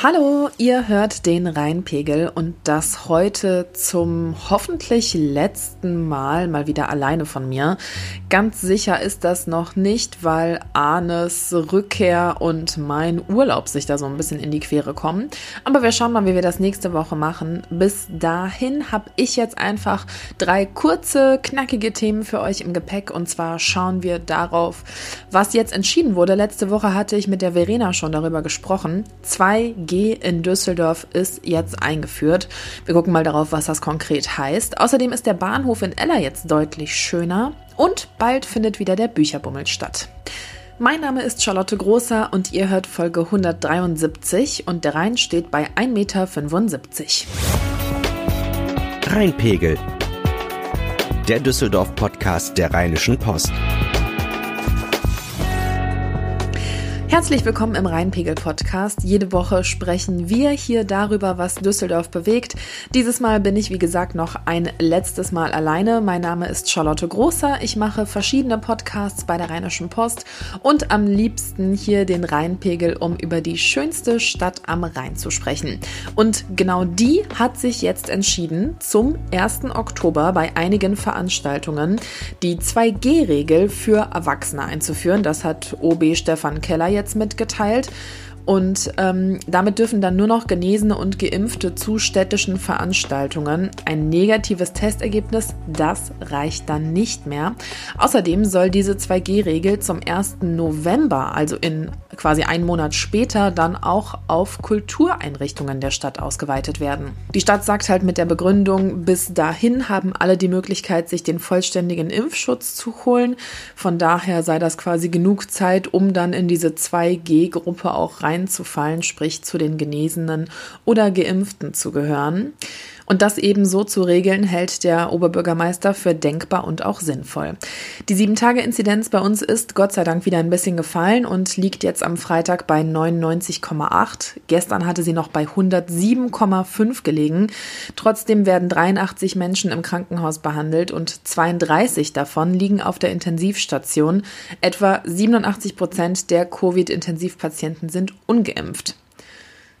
Hallo, ihr hört den Rheinpegel und das heute zum hoffentlich letzten Mal mal wieder alleine von mir. Ganz sicher ist das noch nicht, weil Arnes Rückkehr und mein Urlaub sich da so ein bisschen in die Quere kommen. Aber wir schauen mal, wie wir das nächste Woche machen. Bis dahin habe ich jetzt einfach drei kurze, knackige Themen für euch im Gepäck und zwar schauen wir darauf, was jetzt entschieden wurde. Letzte Woche hatte ich mit der Verena schon darüber gesprochen. Zwei 2G in Düsseldorf ist jetzt eingeführt. Wir gucken mal darauf, was das konkret heißt. Außerdem ist der Bahnhof in Ella jetzt deutlich schöner und bald findet wieder der Bücherbummel statt. Mein Name ist Charlotte Großer und ihr hört Folge 173 und der Rhein steht bei 1,75 Meter. Rheinpegel. Der Düsseldorf-Podcast der Rheinischen Post. Herzlich willkommen im Rheinpegel-Podcast. Jede Woche sprechen wir hier darüber, was Düsseldorf bewegt. Dieses Mal bin ich, wie gesagt, noch ein letztes Mal alleine. Mein Name ist Charlotte Großer. Ich mache verschiedene Podcasts bei der Rheinischen Post und am liebsten hier den Rheinpegel, um über die schönste Stadt am Rhein zu sprechen. Und genau die hat sich jetzt entschieden, zum 1. Oktober bei einigen Veranstaltungen die 2G-Regel für Erwachsene einzuführen. Das hat OB Stefan Keller jetzt mitgeteilt. Und ähm, damit dürfen dann nur noch Genesene und Geimpfte zu städtischen Veranstaltungen. Ein negatives Testergebnis, das reicht dann nicht mehr. Außerdem soll diese 2G-Regel zum 1. November, also in quasi einen Monat später, dann auch auf Kultureinrichtungen der Stadt ausgeweitet werden. Die Stadt sagt halt mit der Begründung, bis dahin haben alle die Möglichkeit, sich den vollständigen Impfschutz zu holen. Von daher sei das quasi genug Zeit, um dann in diese 2G-Gruppe auch rein einzufallen, sprich zu den Genesenen oder Geimpften zu gehören. Und das eben so zu regeln, hält der Oberbürgermeister für denkbar und auch sinnvoll. Die Sieben-Tage-Inzidenz bei uns ist Gott sei Dank wieder ein bisschen gefallen und liegt jetzt am Freitag bei 99,8. Gestern hatte sie noch bei 107,5 gelegen. Trotzdem werden 83 Menschen im Krankenhaus behandelt und 32 davon liegen auf der Intensivstation. Etwa 87 Prozent der Covid-Intensivpatienten sind ungeimpft.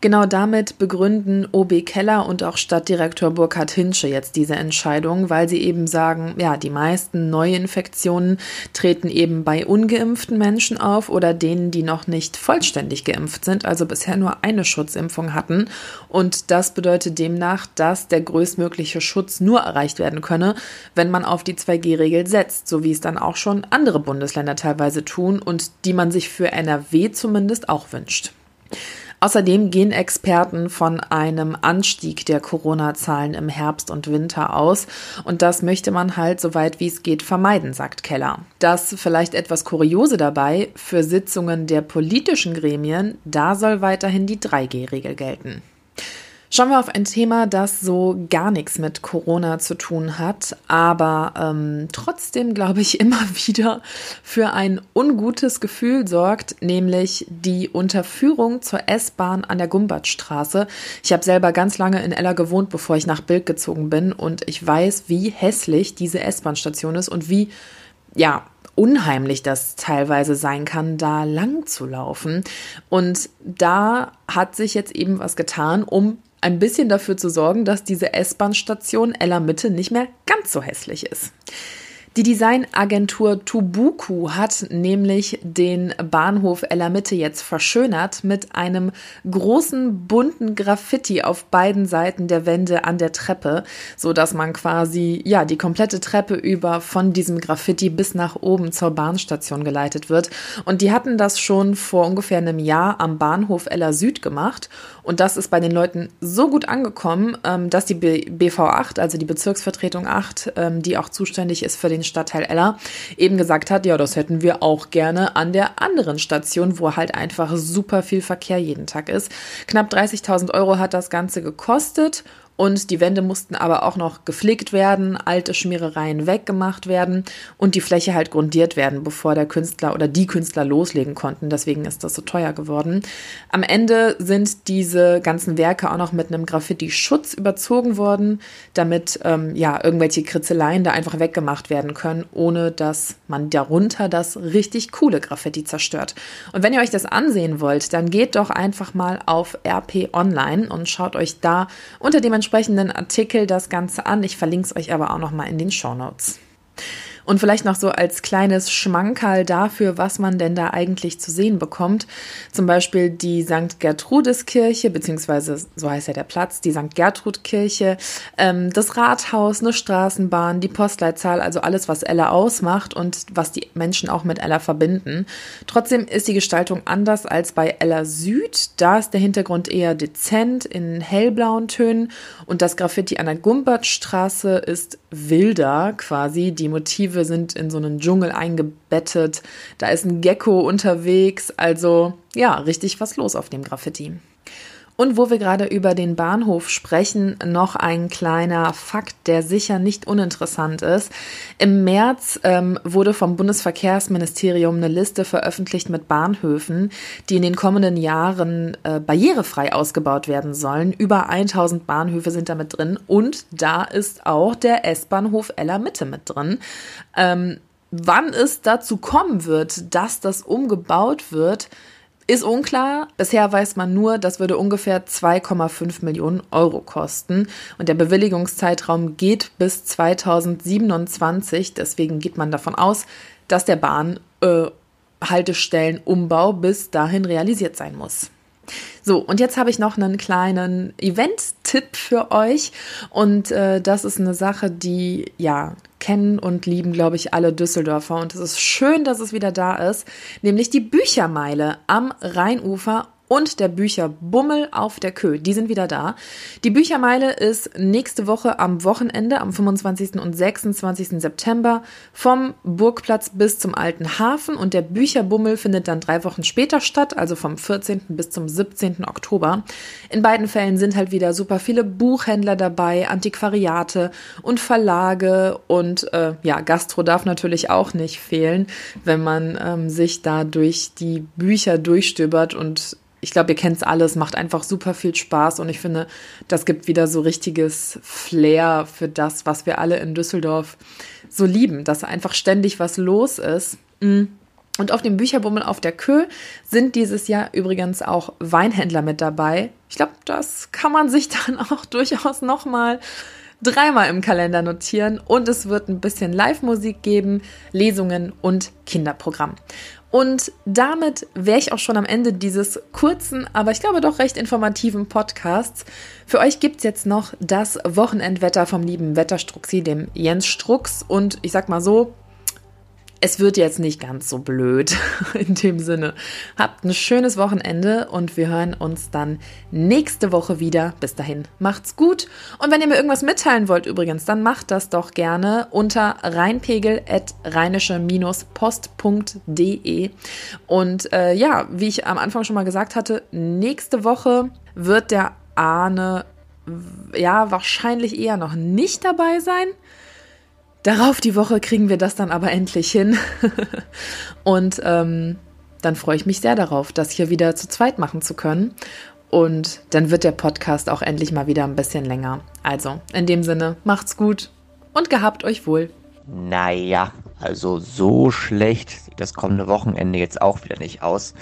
Genau damit begründen OB Keller und auch Stadtdirektor Burkhard Hinsche jetzt diese Entscheidung, weil sie eben sagen, ja, die meisten Neuinfektionen treten eben bei ungeimpften Menschen auf oder denen, die noch nicht vollständig geimpft sind, also bisher nur eine Schutzimpfung hatten. Und das bedeutet demnach, dass der größtmögliche Schutz nur erreicht werden könne, wenn man auf die 2G-Regel setzt, so wie es dann auch schon andere Bundesländer teilweise tun und die man sich für NRW zumindest auch wünscht. Außerdem gehen Experten von einem Anstieg der Corona-Zahlen im Herbst und Winter aus. Und das möchte man halt so weit wie es geht vermeiden, sagt Keller. Das vielleicht etwas Kuriose dabei, für Sitzungen der politischen Gremien, da soll weiterhin die 3G-Regel gelten. Schauen wir auf ein Thema, das so gar nichts mit Corona zu tun hat, aber ähm, trotzdem, glaube ich, immer wieder für ein ungutes Gefühl sorgt, nämlich die Unterführung zur S-Bahn an der Gumbertstraße. Ich habe selber ganz lange in Ella gewohnt, bevor ich nach Bild gezogen bin und ich weiß, wie hässlich diese S-Bahn-Station ist und wie, ja, unheimlich das teilweise sein kann, da lang zu laufen. Und da hat sich jetzt eben was getan, um ein bisschen dafür zu sorgen, dass diese S-Bahn-Station Ella Mitte nicht mehr ganz so hässlich ist. Die Designagentur Tubuku hat nämlich den Bahnhof Ella Mitte jetzt verschönert mit einem großen bunten Graffiti auf beiden Seiten der Wände an der Treppe, so dass man quasi ja die komplette Treppe über von diesem Graffiti bis nach oben zur Bahnstation geleitet wird. Und die hatten das schon vor ungefähr einem Jahr am Bahnhof Ella Süd gemacht und das ist bei den Leuten so gut angekommen, ähm, dass die BV 8, also die Bezirksvertretung 8, ähm, die auch zuständig ist für den Stadtteil Ella, eben gesagt hat, ja, das hätten wir auch gerne an der anderen Station, wo halt einfach super viel Verkehr jeden Tag ist. Knapp 30.000 Euro hat das Ganze gekostet Und die Wände mussten aber auch noch gepflegt werden, alte Schmierereien weggemacht werden und die Fläche halt grundiert werden, bevor der Künstler oder die Künstler loslegen konnten. Deswegen ist das so teuer geworden. Am Ende sind diese ganzen Werke auch noch mit einem Graffiti-Schutz überzogen worden, damit ähm, ja irgendwelche Kritzeleien da einfach weggemacht werden können, ohne dass man darunter das richtig coole Graffiti zerstört. Und wenn ihr euch das ansehen wollt, dann geht doch einfach mal auf RP Online und schaut euch da unter dem entsprechenden Artikel das Ganze an. Ich verlinke es euch aber auch noch mal in den Show Notes. Und vielleicht noch so als kleines Schmankerl dafür, was man denn da eigentlich zu sehen bekommt. Zum Beispiel die St. Gertrudeskirche, beziehungsweise so heißt ja der Platz, die St. Gertrudkirche, ähm, das Rathaus, eine Straßenbahn, die Postleitzahl, also alles, was Ella ausmacht und was die Menschen auch mit Ella verbinden. Trotzdem ist die Gestaltung anders als bei Ella Süd. Da ist der Hintergrund eher dezent in hellblauen Tönen und das Graffiti an der Gumbertstraße ist wilder quasi. Die Motive wir sind in so einen Dschungel eingebettet. Da ist ein Gecko unterwegs. Also ja, richtig was los auf dem Graffiti. Und wo wir gerade über den Bahnhof sprechen, noch ein kleiner Fakt, der sicher nicht uninteressant ist. Im März ähm, wurde vom Bundesverkehrsministerium eine Liste veröffentlicht mit Bahnhöfen, die in den kommenden Jahren äh, barrierefrei ausgebaut werden sollen. Über 1000 Bahnhöfe sind da mit drin und da ist auch der S-Bahnhof Ella Mitte mit drin. Ähm, wann es dazu kommen wird, dass das umgebaut wird, ist unklar. Bisher weiß man nur, das würde ungefähr 2,5 Millionen Euro kosten. Und der Bewilligungszeitraum geht bis 2027. Deswegen geht man davon aus, dass der Bahnhaltestellenumbau äh, bis dahin realisiert sein muss. So, und jetzt habe ich noch einen kleinen Event-Tipp für euch. Und äh, das ist eine Sache, die ja kennen und lieben, glaube ich, alle Düsseldorfer. Und es ist schön, dass es wieder da ist, nämlich die Büchermeile am Rheinufer und der Bücherbummel auf der Kö. Die sind wieder da. Die Büchermeile ist nächste Woche am Wochenende, am 25. und 26. September vom Burgplatz bis zum Alten Hafen und der Bücherbummel findet dann drei Wochen später statt, also vom 14. bis zum 17. Oktober. In beiden Fällen sind halt wieder super viele Buchhändler dabei, Antiquariate und Verlage und äh, ja, Gastro darf natürlich auch nicht fehlen, wenn man ähm, sich da durch die Bücher durchstöbert und ich glaube, ihr kennt es alles, macht einfach super viel Spaß und ich finde, das gibt wieder so richtiges Flair für das, was wir alle in Düsseldorf so lieben, dass einfach ständig was los ist. Mm. Und auf dem Bücherbummel auf der Kö sind dieses Jahr übrigens auch Weinhändler mit dabei. Ich glaube, das kann man sich dann auch durchaus nochmal dreimal im Kalender notieren und es wird ein bisschen Live-Musik geben, Lesungen und Kinderprogramm. Und damit wäre ich auch schon am Ende dieses kurzen, aber ich glaube doch recht informativen Podcasts. Für euch gibt's jetzt noch das Wochenendwetter vom lieben Wetterstruxi, dem Jens Strux. Und ich sag mal so, es wird jetzt nicht ganz so blöd in dem Sinne. Habt ein schönes Wochenende und wir hören uns dann nächste Woche wieder. Bis dahin, macht's gut. Und wenn ihr mir irgendwas mitteilen wollt übrigens, dann macht das doch gerne unter rheinpegel.rheinische-post.de. Und äh, ja, wie ich am Anfang schon mal gesagt hatte, nächste Woche wird der Arne ja wahrscheinlich eher noch nicht dabei sein. Darauf die Woche kriegen wir das dann aber endlich hin. und ähm, dann freue ich mich sehr darauf, das hier wieder zu zweit machen zu können. Und dann wird der Podcast auch endlich mal wieder ein bisschen länger. Also, in dem Sinne, macht's gut und gehabt euch wohl. Naja, also so schlecht sieht das kommende Wochenende jetzt auch wieder nicht aus.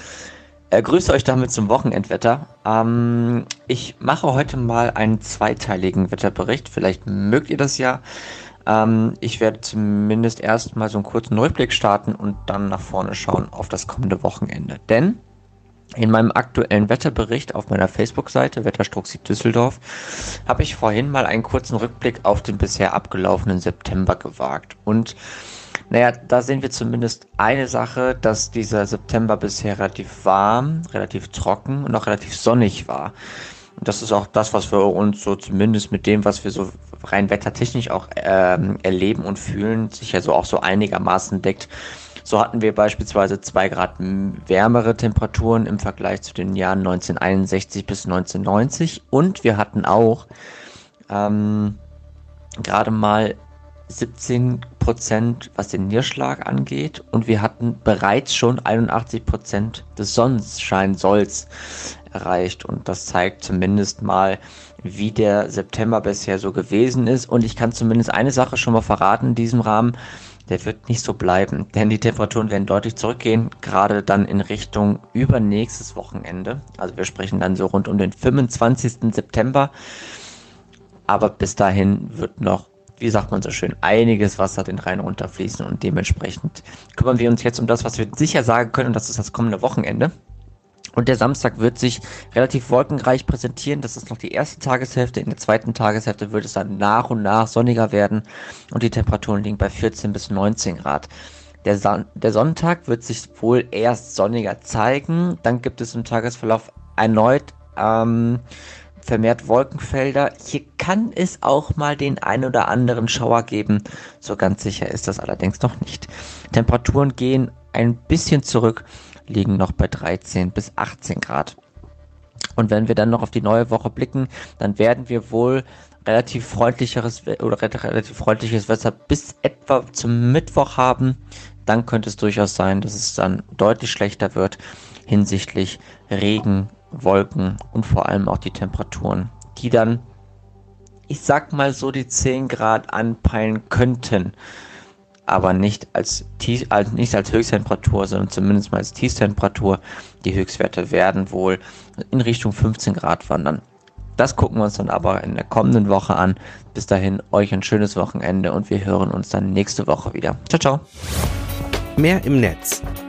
Äh, grüße euch damit zum Wochenendwetter. Ähm, ich mache heute mal einen zweiteiligen Wetterbericht. Vielleicht mögt ihr das ja. Ähm, ich werde zumindest erstmal so einen kurzen Rückblick starten und dann nach vorne schauen auf das kommende Wochenende. Denn in meinem aktuellen Wetterbericht auf meiner Facebook-Seite Wetterstruxi Düsseldorf habe ich vorhin mal einen kurzen Rückblick auf den bisher abgelaufenen September gewagt. Und naja, da sehen wir zumindest eine Sache, dass dieser September bisher relativ warm, relativ trocken und auch relativ sonnig war. Das ist auch das, was wir uns so zumindest mit dem, was wir so rein wettertechnisch auch ähm, erleben und fühlen, sich ja so auch so einigermaßen deckt. So hatten wir beispielsweise zwei Grad wärmere Temperaturen im Vergleich zu den Jahren 1961 bis 1990 und wir hatten auch ähm, gerade mal 17 Prozent, was den Niederschlag angeht. Und wir hatten bereits schon 81 Prozent des Sonnenscheinsolls erreicht. Und das zeigt zumindest mal, wie der September bisher so gewesen ist. Und ich kann zumindest eine Sache schon mal verraten in diesem Rahmen. Der wird nicht so bleiben, denn die Temperaturen werden deutlich zurückgehen, gerade dann in Richtung übernächstes Wochenende. Also wir sprechen dann so rund um den 25. September. Aber bis dahin wird noch wie sagt man so schön, einiges Wasser den Rhein runterfließen und dementsprechend kümmern wir uns jetzt um das, was wir sicher sagen können und das ist das kommende Wochenende. Und der Samstag wird sich relativ wolkenreich präsentieren. Das ist noch die erste Tageshälfte. In der zweiten Tageshälfte wird es dann nach und nach sonniger werden und die Temperaturen liegen bei 14 bis 19 Grad. Der, Son der Sonntag wird sich wohl erst sonniger zeigen. Dann gibt es im Tagesverlauf erneut ähm, vermehrt Wolkenfelder. Hier kann es auch mal den ein oder anderen Schauer geben. So ganz sicher ist das allerdings noch nicht. Temperaturen gehen ein bisschen zurück, liegen noch bei 13 bis 18 Grad. Und wenn wir dann noch auf die neue Woche blicken, dann werden wir wohl relativ freundlicheres oder relativ freundliches Wetter bis etwa zum Mittwoch haben. Dann könnte es durchaus sein, dass es dann deutlich schlechter wird hinsichtlich Regen, Wolken und vor allem auch die Temperaturen, die dann, ich sag mal so, die 10 Grad anpeilen könnten. Aber nicht als, als, nicht als Höchsttemperatur, sondern zumindest mal als Tiefstemperatur. Die Höchstwerte werden wohl in Richtung 15 Grad wandern. Das gucken wir uns dann aber in der kommenden Woche an. Bis dahin euch ein schönes Wochenende und wir hören uns dann nächste Woche wieder. Ciao, ciao. Mehr im Netz